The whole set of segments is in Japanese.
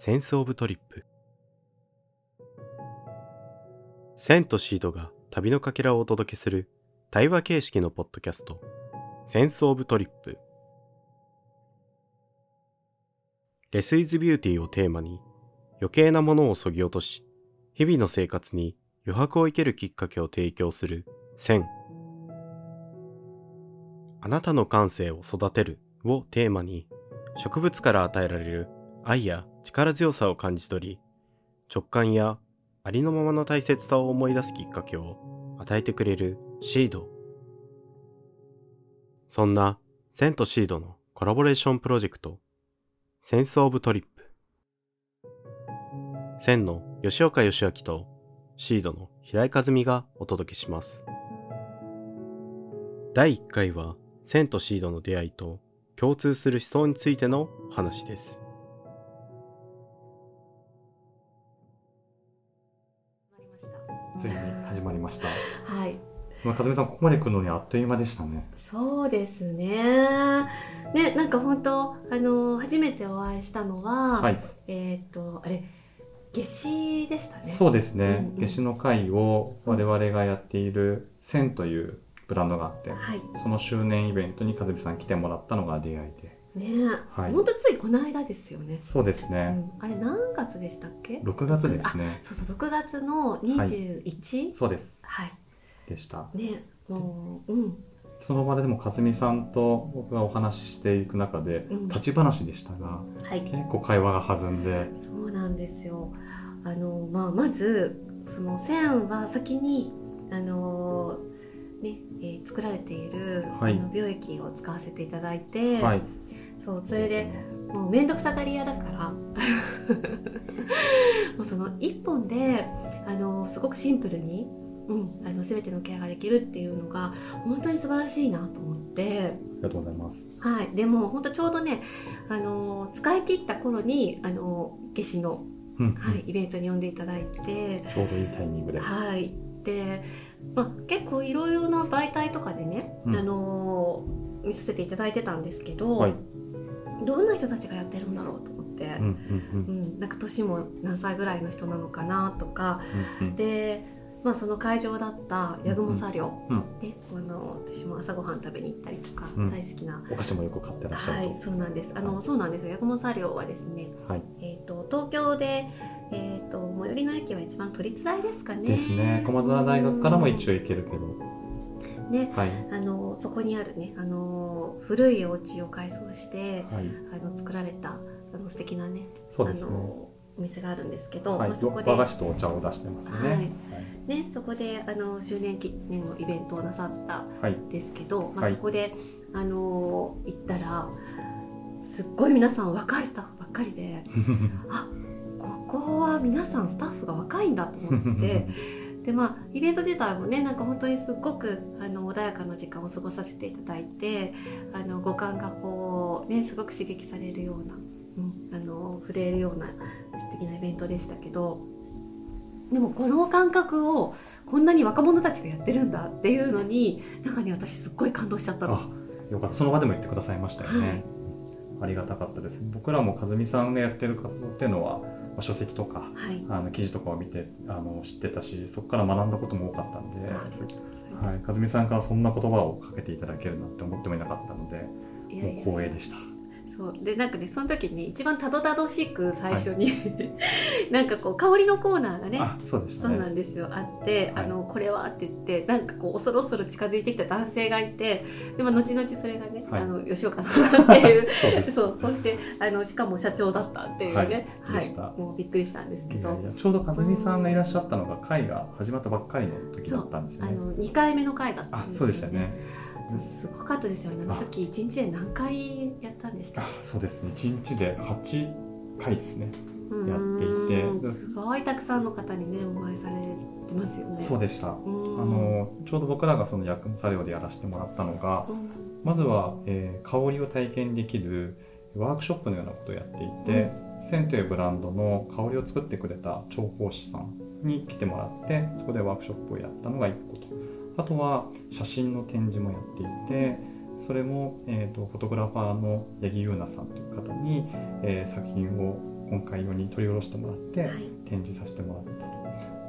Sense of Trip。センとシードが旅のかけらをお届けする対話形式のポッドキャスト。 Sense of Trip。Less is beauty をテーマに余計なものをそぎ落とし日々の生活に余白を設けるきっかけを提供するセン。あなたの感性を育てるをテーマに植物から与えられる愛や力強さを感じ取り直感やありのままの大切さを思い出すきっかけを与えてくれるシード。そんなセンとシードのコラボレーションプロジェクト Sense of Trip。センの吉岡義明とシードの平井和美がお届けします。第1回はセンとシードの出会いと共通する思想についてのお話です。ついに始まりました。はい、まあ、かずみさん、ここまで来るのにあっという間でしたね。そうですね。ね、なんか本当、あの、初めてお会いしたのは、はい。えっ、と、あれ、夏至でしたね。そうですね。うんうん夏至の会を我々がやっているセンというブランドがあって、はい。その周年イベントにかずみさん来てもらったのが出会いで。ね、はい本当ついこの間ですよね。そうですうね。ん、あれ何月でしたっけ？6月ですね。そうそう、6月の21、そうです。はい。でした。ね、もう、うん、その場ででもかずみさんと僕がお話ししていく中で、うん立ち話でしたが、はい。結構会話が弾んで、そうなんですよ。あのまあまずその線は先にあのね、えー作られている、はいあの美容液を使わせていただいて、はい。そうそれでもう面倒くさがり屋だから もうその一本であのすごくシンプルに、うん、あの全てのケアができるっていうのが本当に素晴らしいなと思って。ありがとうございます。はい、でも本当ちょうどね、あの使い切った頃にあの夏至のうんはい、イベントに呼んでいただいて、ちょうどいいタイミングで。はい、で、まあ、結構いろいろな媒体とかでね、うんあのー見させていただいてたんですけど、はい。どんな人たちがやってるんだろうと思って、うんうんうんなんか年も何歳ぐらいの人なのかなとかうんうん。で、まあ、その会場だった八雲茶寮、うんね、あの私も朝ごはん食べに行ったりとか、うん大好きな。お菓子もよく買ってらっしゃると。はい、そうなんです。あの、はいそうなんですよ。八雲茶寮はですね、はい。えっ、と東京で、えっ、と最寄りの駅は一番都立大ですかね。ですね。駒澤大学からも一応行けるけど。ね、はい。あのそこにあるね、あの古いお家を改装して、はい。あの作られたあの素敵なね、ね。あのお店があるんですけど、はい。まあ、そこで和菓子とお茶を出してますね。はいはい。ね、そこであの周年記念のイベントをなさったはい。んですけど、まあ、はいそこであの行ったらすっごい皆さん若いスタッフばっかりで、あここは皆さんスタッフが若いんだと思って。でまあイベント自体もねなんか本当にすっごくあの穏やかな時間を過ごさせていただいてあの五感がこうねすごく刺激されるような、うん、あの触れるような素敵なイベントでしたけどでもこの感覚をこんなに若者たちがやってるんだっていうのになんかね私すっごい感動しちゃったの。あ、よかった。その場でも言ってくださいましたよね。ありがたかったです。僕らも和美さんがやってる活動っていうのは、まあ、書籍とか、はいあの記事とかを見てあの知ってたし、そこから学んだことも多かったんで、はい、和美さんからそんな言葉をかけていただけるなんて思ってもいなかったので、もう光栄でした。そう。でなんかねその時に一番たどたどしく最初に、なんかこう香りのコーナーがねあ、そうでしたそうね。なんですよ。あって、はい。あのこれはって言ってなんかこう恐る恐る近づいてきた男性がいてでも後々それがね、はい。あの吉岡さんだっていう。そう。そしてあのしかも社長だったっていうね。はい。もうびっくりしたんですけど。ちょうど和美さんがいらっしゃったのが会が始まったばっかりの時だったんですよね。あの2回目の回だったあんですそうでしたよね。すごかったですよね。あ。の時1日で何回やったんでしたあそうですね。1日で8回ですね。やっていて。すごいたくさんの方にねお会いされてますよね。そうでした。あのちょうど僕らがその薬務作業でやらせてもらったのが、うん。まずは、えー香りを体験できるワークショップのようなことをやっていて、センというブランドの香りを作ってくれた調香師さんに来てもらってそこでワークショップをやったのが1個と。あとは写真の展示もやっていてそれも、えー、とフォトグラファーの八木優奈さんという方に、えー作品を今回用に取り下ろしてもらって、はい。展示させてもらった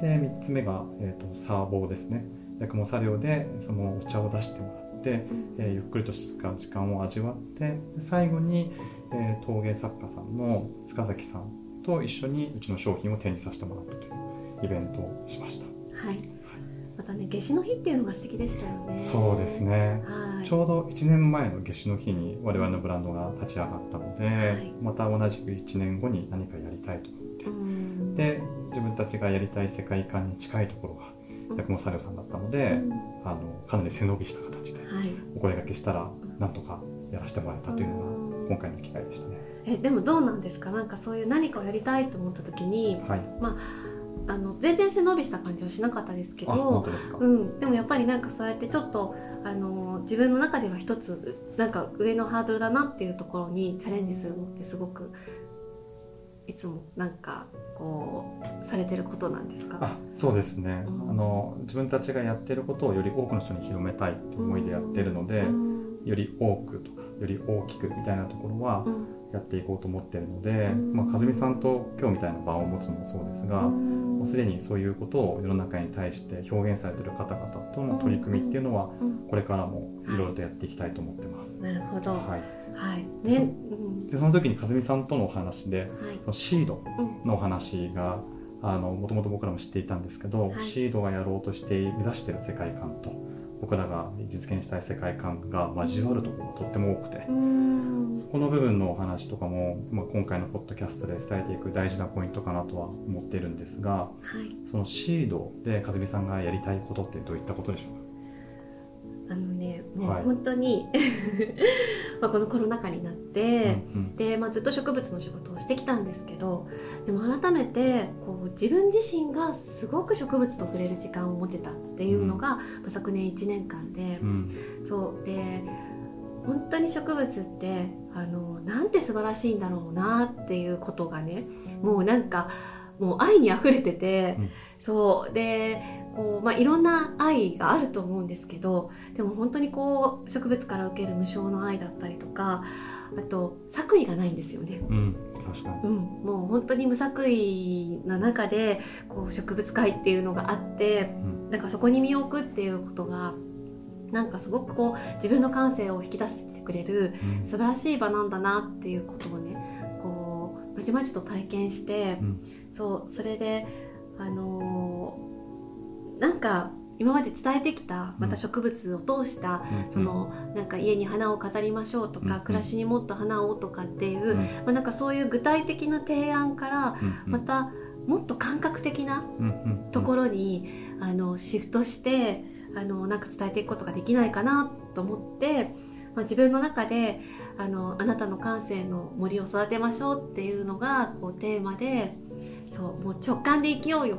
と。で3つ目が、えー、とサーボーですね。薬務作業でそのお茶を出してもらって、えーゆっくりとした時間を味わってで最後に、えー陶芸作家さんの塚崎さんと一緒にうちの商品を展示させてもらったというイベントをしました、はい。またね夏至の日っていうのが素敵でしたよね。そうですね。はい。ちょうど1年前の夏至の日に我々のブランドが立ち上がったので、はい。また同じく1年後に何かやりたいとうん。で自分たちがやりたい世界観に近いところがうん。薬務作業さんだったので、うん。あのかなり背伸びした形ではい。お声掛けしたらなんとかやらせてもらえたというのがうん。今回の機会でしたね。えでもどうなんですか？なんかそういう何かをやりたいと思った時にはい、あの全然背伸びした感じはしなかったですけどうん、でもやっぱりなんかそうやってちょっとあの自分の中では一つなんか上のハードルだなっていうところにチャレンジするのってすごくいつもなんかこうされてることなんですか？あそうですね、うん。あの自分たちがやってることをより多くの人に広めたいって思いでやってるので、うん。より多くとかより大きくみたいなところはうん。やっていこうと思ってるので、うん。まあ、和美さんと今日みたいな場を持つのもそうですが、うん。もうすでにそういうことを世の中に対して表現されてる方々との取り組みっていうのはうん。これからもいろいろとやっていきたいと思ってます。なるほど。ははい、いね。うん。でその時に和美さんとのお話ではい。そのシードうん。のお話があのもともと僕らも知っていたんですけど、はい。シードがやろうとして目指している世界観と僕らが実現したい世界観が交わるところがとっても多くて、うん。この部分のお話とかも、まあ、今回のポッドキャストで伝えていく大事なポイントかなとは思っているんですがはい。そのシードで和美さんがやりたいことってどういったことでしょう？あのねもうはい。本当に、まあこのコロナ禍になって、か、うん。で、まあ、ずっと植物の仕事をしてきたんですけどでも改めてこう自分自身がすごく植物と触れる時間を持てたっていうのが、まあ昨年1年間でう、ん。そう。で本当に植物ってあのなんて素晴らしいんだろうなっていうことがねもうなんかもう愛にあふれてて、うん。そう。でこう、まあ、いろんな愛があると思うんですけどでも本当にこう植物から受ける無償の愛だったりとかあと作為がないんですよね。うん、うん、もう本当に無作為な中でこう植物界っていうのがあってうん。なんかそこに身を置くっていうことがなんかすごくこう自分の感性を引き出してくれるうん。素晴らしい場なんだなっていうことをねこうまちまちと体験して、うん。そうそれであのーなんか今まで伝えてきたまた植物を通した、うん。そのなんか家に花を飾りましょうとか、うん。暮らしにもっと花をとかっていう、うん。まあ、なんかそういう具体的な提案からうん。またもっと感覚的なところに、あのシフトしてあのなんか伝えていくことができないかなと思って、まあ、自分の中であのあなたの感性の森を育てましょうっていうのがこうテーマでそうもう直感で生きようよ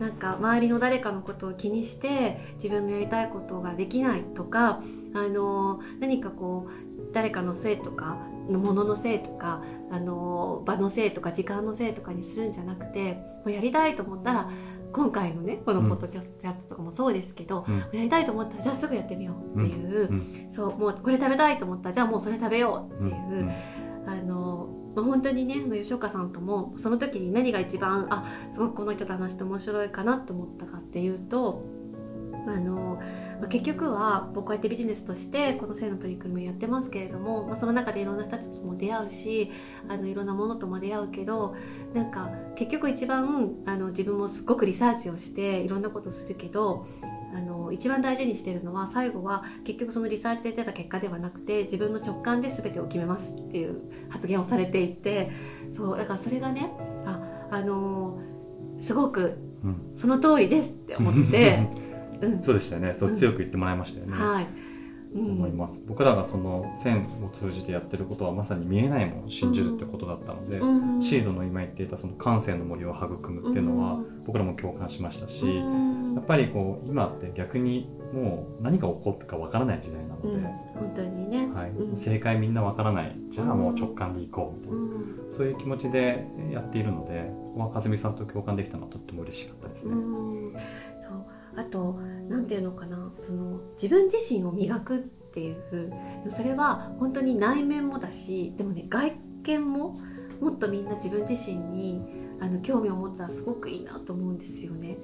なんか周りの誰かのことを気にして自分のやりたいことができないとかあの何かこう誰かのせいとかのもののせいとかあの場のせいとか時間のせいとかにするんじゃなくてもうやりたいと思ったら今回のねこのポッドキャストとかもそうですけど、うん。やりたいと思ったらじゃあすぐやってみようっていう、うん。そうもうこれ食べたいと思ったらじゃあもうそれ食べようっていう。うん。あのまあ本当にね吉岡さんともその時に何が一番あすごくこの人と話して面白いかなと思ったかっていうとあの、ま結局は僕こうやってビジネスとしてこの性の取り組みをやってますけれども、まあ、その中でいろんな人たちとも出会うしあのいろんなものとも出会うけどなんか結局一番あの自分もすごくリサーチをしていろんなことするけどの一番大事にしてるのは最後は結局そのリサーチで出た結果ではなくて自分の直感で全てを決めますっていう発言をされていてそうだからそれがねああのーすごくうん。その通りですって思って、うん。そうでしたよね。そううん。強く言ってもらいましたよね、はい、うそう思います。僕らがその線を通じてやってることはまさに見えないものを信じるってことだったので、うん。シードの今言っていたその感性の森を育むっていうのはうん。僕らも共感しましたし、うんやっぱりこう今って逆にもう何が起こるかわからない時代なので、うん本当にね、はいうん。正解みんなわからない。じゃあもう直感でいこうみたいな、うん。そういう気持ちでやっているので、まあ、和美さんと共感できたのはとっても嬉しかったですね。うん。そう。あとなんていうのかな。その自分自身を磨くっていう。それは本当に内面もだしでもね外見ももっとみんな自分自身にあの興味を持ったらすごくいいなと思うんですよね。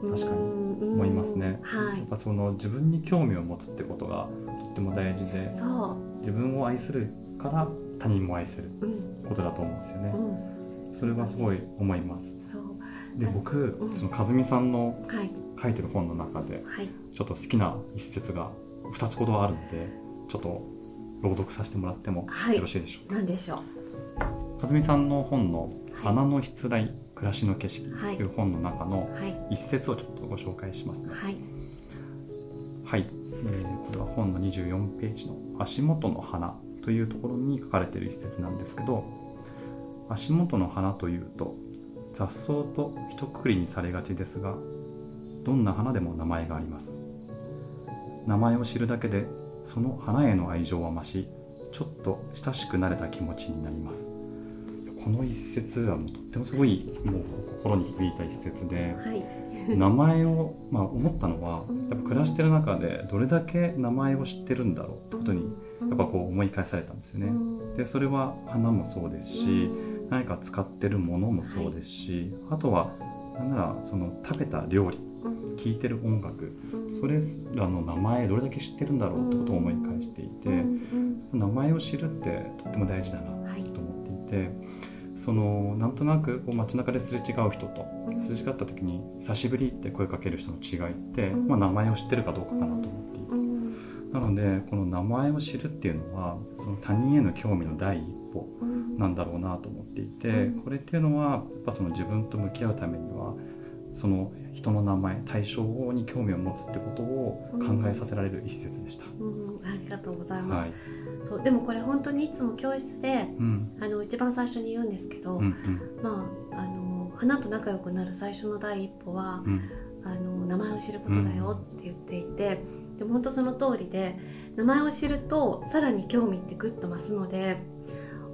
確かにうん思いますね。はい。やっぱその自分に興味を持つってことがとっても大事でそ自分を愛するから他人も愛するう、うん。ことだと思うんですよね。うん、それはすごい思います。そう。で僕うん。その和美さんのはい。書いてる本の中ではい。ちょっと好きな一節が2つほどあるのでちょっと朗読させてもらってもはい。よろしいでしょうか、なんでしょう。和美さんの本の「はい花のしつらい暮らしの景色」はい。という本の中のはい。一節をちょっとご紹介しますね。はい。はい、えーこれは本の24ページの「足元の花」というところに書かれている一節なんですけど足元の花というと雑草と一括りにされがちですがどんな花でも名前があります。名前を知るだけでその花への愛情は増しちょっと親しくなれた気持ちになりますこの一節はもうとってもすごいもう心に響いた一節ではい。名前を、まあ、思ったのはうん。やっぱ暮らしてる中でどれだけ名前を知ってるんだろうってことにやっぱこう思い返されたんですよね。でそれは花もそうですし何か使ってるものもそうですし、あとはなんならその食べた料理聴いてる音楽それらの名前どれだけ知ってるんだろうってことを思い返していて名前を知るってとっても大事だなと思っていてそのなんとなくこう街中ですれ違う人とすれ違った時に「久しぶり」って声かける人の違いって、うん。まあ、名前を知ってるかどうかかなと思っていて。なのでこの名前を知るっていうのはその他人への興味の第一歩なんだろうなと思っていて、うん。これっていうのはやっぱその自分と向き合うためにはその人の名前対象に興味を持つってことを考えさせられる一節でした。ありがとうございます、はい、そうでもこれ本当にいつも教室でうん。あの一番最初に言うんですけど、うんまああの花と仲良くなる最初の第一歩はうん。あの名前を知ることだよって言っていて、でも本当その通りで名前を知るとさらに興味ってぐっと増すので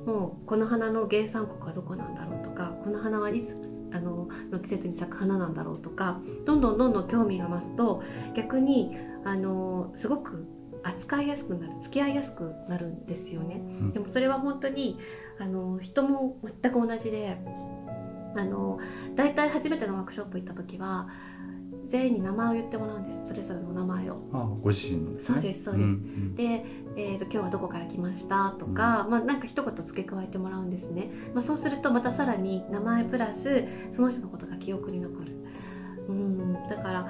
もうこの花の原産国はどこなんだろうとかこの花はいつあのの季節に咲く花なんだろうとかどんどんどんどん興味が増すと逆にあのすごく扱いやすくなる付き合いやすくなるんですよね。んでもそれは本当にあの人も全く同じであの大体初めてのワークショップ行った時は全員に名前を言ってもらうんです。それぞれの名前を。あご自身のね。そうですそうです。んで、えーと「今日はどこから来ました」とか、まあ、なんか一言付け加えてもらうんですね、まあ、そうするとまたさらに名前プラスその人のことが記憶に残る。うんだから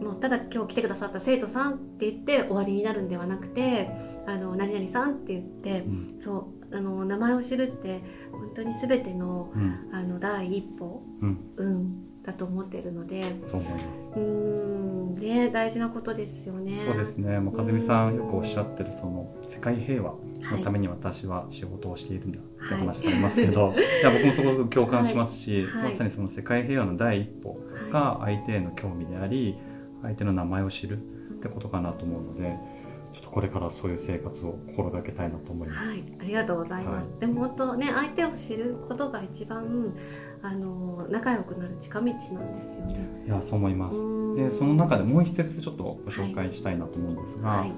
もうただ今日来てくださった生徒さんって言って終わりになるんではなくて「あの何々さん」って言ってうん。そうあの名前を知るって本当に全てのうん。あの第一歩、うん。うん、だと思っているので。そう思います。うーん。ね大事なことですよね。そうですね。もう和美さんよくおっしゃってるその世界平和のために、に私は仕事をしているんだってはい話してありますけど、い、や僕もすごく共感しますし、はい。まさにその世界平和の第一歩はいが相手への興味であり相手の名前を知るってことかなと思うのでちょっとこれからそういう生活を心がけたいなと思います。はい、ありがとうございます。でも本当ね、相手を知ることが一番あの仲良くなる近道なんですよね。いやそう思います。でその中でもう一節ちょっとご紹介したいなと思うんですが、はい、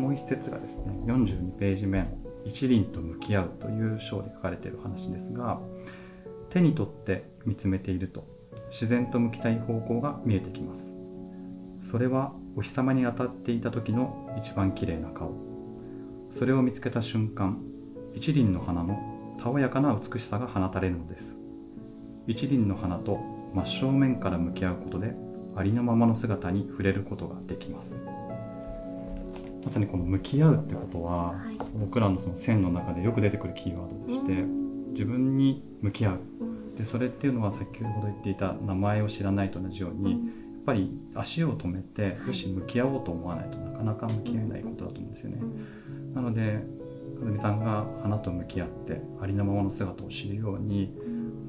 もう一節がですね42ページ目の「一輪と向き合う」という章で書かれている話ですが手に取って見つめていると自然と向きたい方向が見えてきます。それはお日様に当たっていた時の一番綺麗な顔。それを見つけた瞬間一輪の花のたおやかな美しさが放たれるのです一輪の花と真正面から向き合うことでありのままの姿に触れることができます。まさにこの向き合うってことは、はい。僕らのその線の中でよく出てくるキーワードでして、自分に向き合う。うん。でそれっていうのは先ほど言っていた名前を知らないと同じように、やっぱり足を止めて、はい。よし向き合おうと思わないとなかなか向き合えないことだと思うんですよね、なので和美さんが花と向き合ってありのままの姿を知るように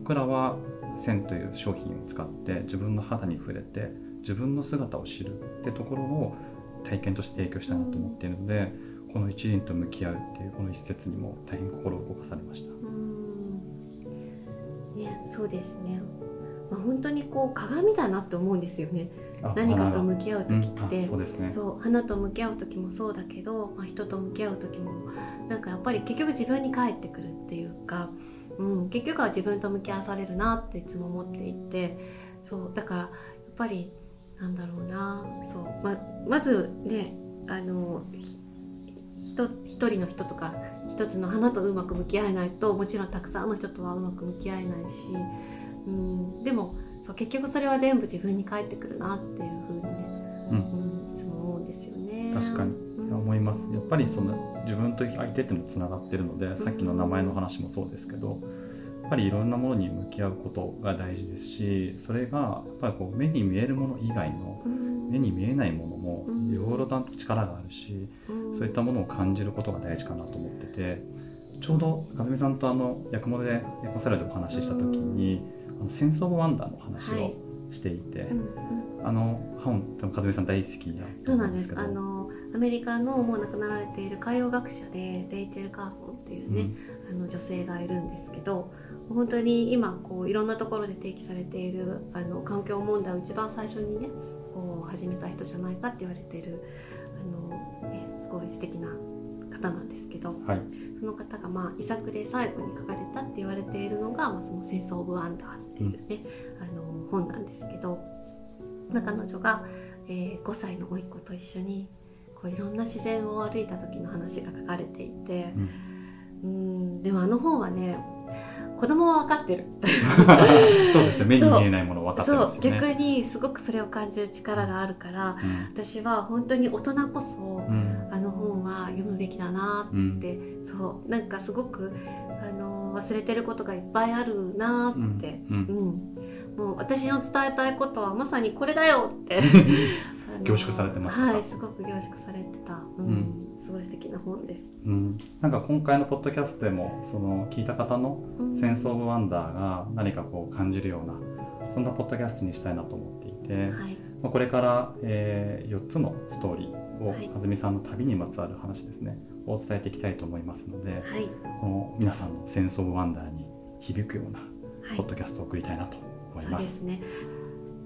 僕らは線という商品を使って自分の肌に触れて自分の姿を知るってところを体験として提供したいなと思っているのでこの一輪と向き合うっていうこの一節にも大変心を動かされました。うんね、そうですね。まあ本当にこう鏡だなって思うんですよね。あ何かと向き合ううん時って、あそうですねそう花と向き合う時もそうだけど、まあ、人と向き合う時もなんかやっぱり結局自分に返ってくるっていうかうん、結局は自分と向き合わされるなっていつも思っていてそうだからやっぱりなんだろうなそうままずねあの一人の人とか一つの花とうまく向き合えないともちろんたくさんの人とはうまく向き合えないし、うん、でもそう結局それは全部自分に返ってくるなっていうふうにね、うんうん、いつも思うんですよね。確かにうん思います。やっぱりその自分と相手ってのつながってるのでさっきの名前の話もそうですけどやっぱりいろんなものに向き合うことが大事ですしそれがやっぱりこう目に見えるもの以外のうん。目に見えないものもうん。いろいろな力があるしうん。そういったものを感じることが大事かなと思っててちょうど和美さんとあの役物でエコサラでお話しした時にあのセンス・オブ・ワンダーの話はい。をしていて、うんうん。あの本多分和美さん大好きだとそうなんですけど。あのアメリカのもう亡くなられている海洋学者でレイチェル・カーソンっていうね、あの女性がいるんですけど本当に今こういろんなところで提起されているあの環境問題を一番最初にねこう始めた人じゃないかって言われているあの、ね、すごい素敵な方なんですけどうんはい。その方がまあ遺作で最後に書かれたって言われているのが「まあ、そのセンス・オブ・ワンダー」っていうね、あの本なんですけど、まあ、彼女が、えー5歳の甥っ子と一緒にこういろんな自然を歩いた時の話が書かれていてうん。うんでもあの本はね子供は分かってる。そうですよ目に見えないもの分かってすよね。逆にすごくそれを感じる力があるから私は本当に大人こそうん。うんあの本は読むべきだなうん。ってそうなんかすごくあの忘れてることがいっぱいあるなって、うん。うん。もう私の伝えたいことはまさにこれだよって 凝縮されてましたか。はいすごく凝縮されてた、うん。うん。すごい素敵な本です、うん。なんか今回のポッドキャストでもその聞いた方のうん。センス・オブ・ワンダーが何かこう感じるようなそんなポッドキャストにしたいなと思っていて、はい。まあ、これから、え4つのストーリーを、はい。さんの旅にまつわる話ですね。を伝えていきたいと思いますので、はい。この皆さんのセンス・オブ・ワンダーに響くようなはい。ポッドキャストを送りたいなと思いま。そうですすね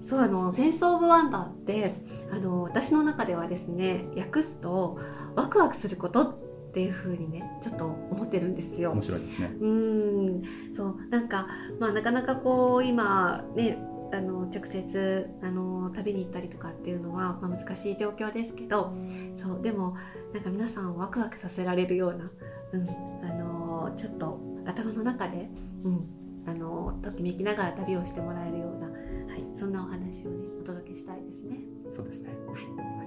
そうあの「センス・オブ・ワンダー」ってあの私の中ではですね訳すと「ワクワクすること」っていう風にねちょっと思ってるんですよ面。白いですね。うーんそうなんか、まあ、なかなかこう今ねあの直接あの旅に行ったりとかっていうのは、まあ、難しい状況ですけどそうでもなんか皆さんをワクワクさせられるような、うん、あのちょっと頭の中で、うん、あのときめきながら旅をしてもらえるような、はい、そんなお話をねお届けしたいですね。そうですねはい。